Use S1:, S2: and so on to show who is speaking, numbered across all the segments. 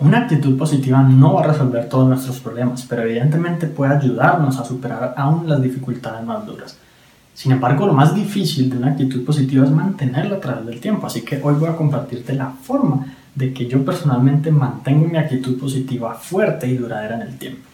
S1: Una actitud positiva no va a resolver todos nuestros problemas, pero evidentemente puede ayudarnos a superar aún las dificultades más duras. Sin embargo, lo más difícil de una actitud positiva es mantenerla a través del tiempo, así que hoy voy a compartirte la forma de que yo personalmente mantengo mi actitud positiva fuerte y duradera en el tiempo.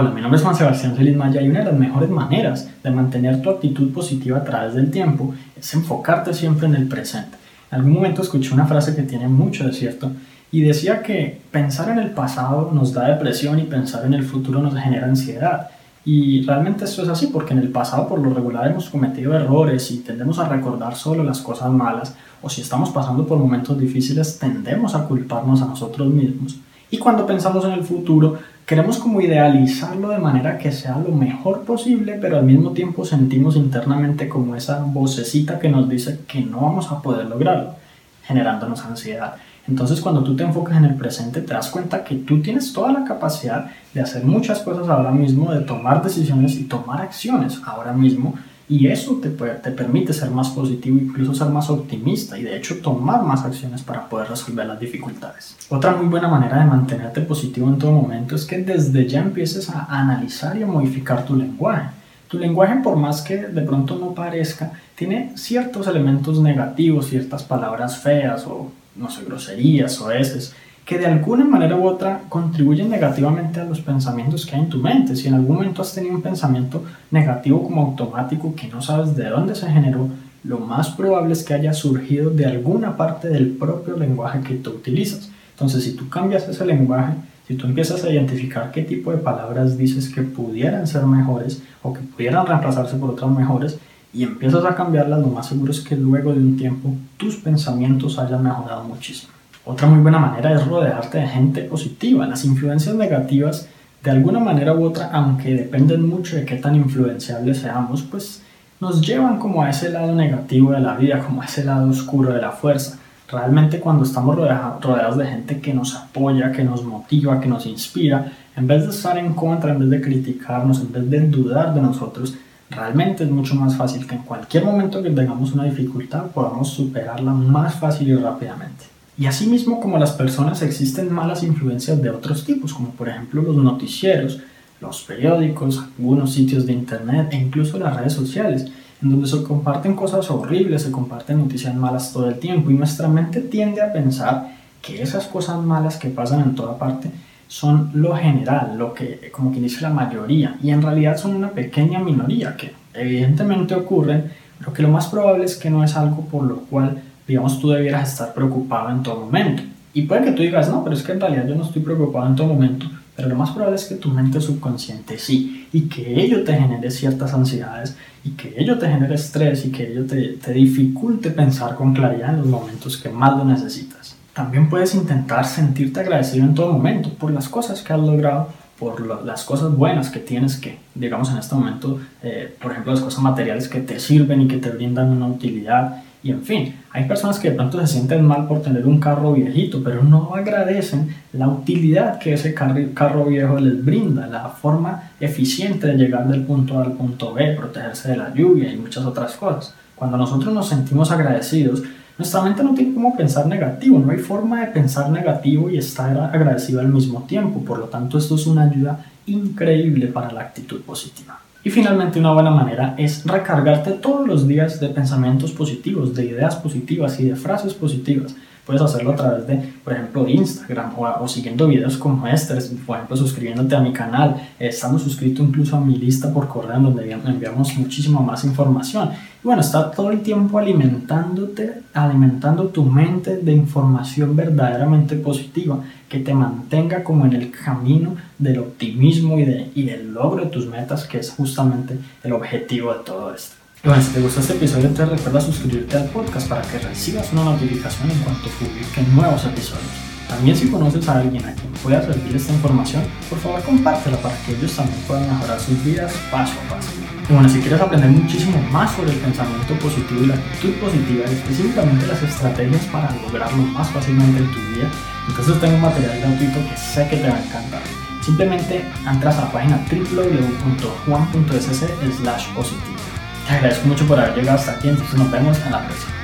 S1: Hola, mi nombre es Juan Sebastián Feliz Maya y una de las mejores maneras de mantener tu actitud positiva a través del tiempo es enfocarte siempre en el presente. En algún momento escuché una frase que tiene mucho de cierto y decía que pensar en el pasado nos da depresión y pensar en el futuro nos genera ansiedad. Y realmente esto es así porque en el pasado por lo regular hemos cometido errores y tendemos a recordar solo las cosas malas o si estamos pasando por momentos difíciles tendemos a culparnos a nosotros mismos. Y cuando pensamos en el futuro Queremos como idealizarlo de manera que sea lo mejor posible, pero al mismo tiempo sentimos internamente como esa vocecita que nos dice que no vamos a poder lograrlo, generándonos ansiedad. Entonces cuando tú te enfocas en el presente te das cuenta que tú tienes toda la capacidad de hacer muchas cosas ahora mismo, de tomar decisiones y tomar acciones ahora mismo y eso te, te permite ser más positivo, incluso ser más optimista y de hecho tomar más acciones para poder resolver las dificultades. Otra muy buena manera de mantenerte positivo en todo momento es que desde ya empieces a analizar y a modificar tu lenguaje. Tu lenguaje, por más que de pronto no parezca, tiene ciertos elementos negativos, ciertas palabras feas o, no sé, groserías o eses que de alguna manera u otra contribuyen negativamente a los pensamientos que hay en tu mente. Si en algún momento has tenido un pensamiento negativo como automático que no sabes de dónde se generó, lo más probable es que haya surgido de alguna parte del propio lenguaje que tú utilizas. Entonces, si tú cambias ese lenguaje, si tú empiezas a identificar qué tipo de palabras dices que pudieran ser mejores o que pudieran reemplazarse por otras mejores, y empiezas a cambiarlas, lo más seguro es que luego de un tiempo tus pensamientos hayan mejorado muchísimo. Otra muy buena manera es rodearte de gente positiva. Las influencias negativas, de alguna manera u otra, aunque dependen mucho de qué tan influenciables seamos, pues nos llevan como a ese lado negativo de la vida, como a ese lado oscuro de la fuerza. Realmente cuando estamos rodeados de gente que nos apoya, que nos motiva, que nos inspira, en vez de estar en contra, en vez de criticarnos, en vez de dudar de nosotros, realmente es mucho más fácil que en cualquier momento que tengamos una dificultad podamos superarla más fácil y rápidamente. Y asimismo como las personas existen malas influencias de otros tipos, como por ejemplo los noticieros, los periódicos, algunos sitios de internet e incluso las redes sociales, en donde se comparten cosas horribles, se comparten noticias malas todo el tiempo. Y nuestra mente tiende a pensar que esas cosas malas que pasan en toda parte son lo general, lo que como quien dice la mayoría. Y en realidad son una pequeña minoría que evidentemente ocurren, pero que lo más probable es que no es algo por lo cual digamos, tú debieras estar preocupado en todo momento. Y puede que tú digas, no, pero es que en realidad yo no estoy preocupado en todo momento, pero lo más probable es que tu mente subconsciente sí, y que ello te genere ciertas ansiedades, y que ello te genere estrés, y que ello te, te dificulte pensar con claridad en los momentos que más lo necesitas. También puedes intentar sentirte agradecido en todo momento por las cosas que has logrado, por las cosas buenas que tienes que, digamos en este momento, eh, por ejemplo, las cosas materiales que te sirven y que te brindan una utilidad y en fin, hay personas que de pronto se sienten mal por tener un carro viejito, pero no agradecen la utilidad que ese carro viejo les brinda, la forma eficiente de llegar del punto A al punto B, protegerse de la lluvia y muchas otras cosas. Cuando nosotros nos sentimos agradecidos, nuestra mente no tiene cómo pensar negativo, no hay forma de pensar negativo y estar agradecido al mismo tiempo, por lo tanto esto es una ayuda increíble para la actitud positiva. Y finalmente una buena manera es recargarte todos los días de pensamientos positivos, de ideas positivas y de frases positivas. Puedes hacerlo a través de, por ejemplo, Instagram o, siguiendo videos como este, por ejemplo, suscribiéndote a mi canal, estando suscrito incluso a mi lista por correo donde enviamos muchísima más información. Y bueno, está todo el tiempo alimentándote, alimentando tu mente de información verdaderamente positiva que te mantenga como en el camino del optimismo y, de, y del logro de tus metas, que es justamente el objetivo de todo esto. Bueno, si te gustó este episodio, te recuerda suscribirte al podcast para que recibas una notificación en cuanto publique nuevos episodios. También si conoces a alguien a quien pueda servir esta información, por favor compártela para que ellos también puedan mejorar sus vidas paso a paso. Y bueno, si quieres aprender muchísimo más sobre el pensamiento positivo y la actitud positiva, y específicamente las estrategias para lograrlo más fácilmente en tu vida, entonces tengo un material gratuito que sé que te va a encantar. simplemente entras a la página www.juan.sc slash positivo. Te agradezco mucho por haber llegado hasta aquí, entonces nos vemos en la próxima.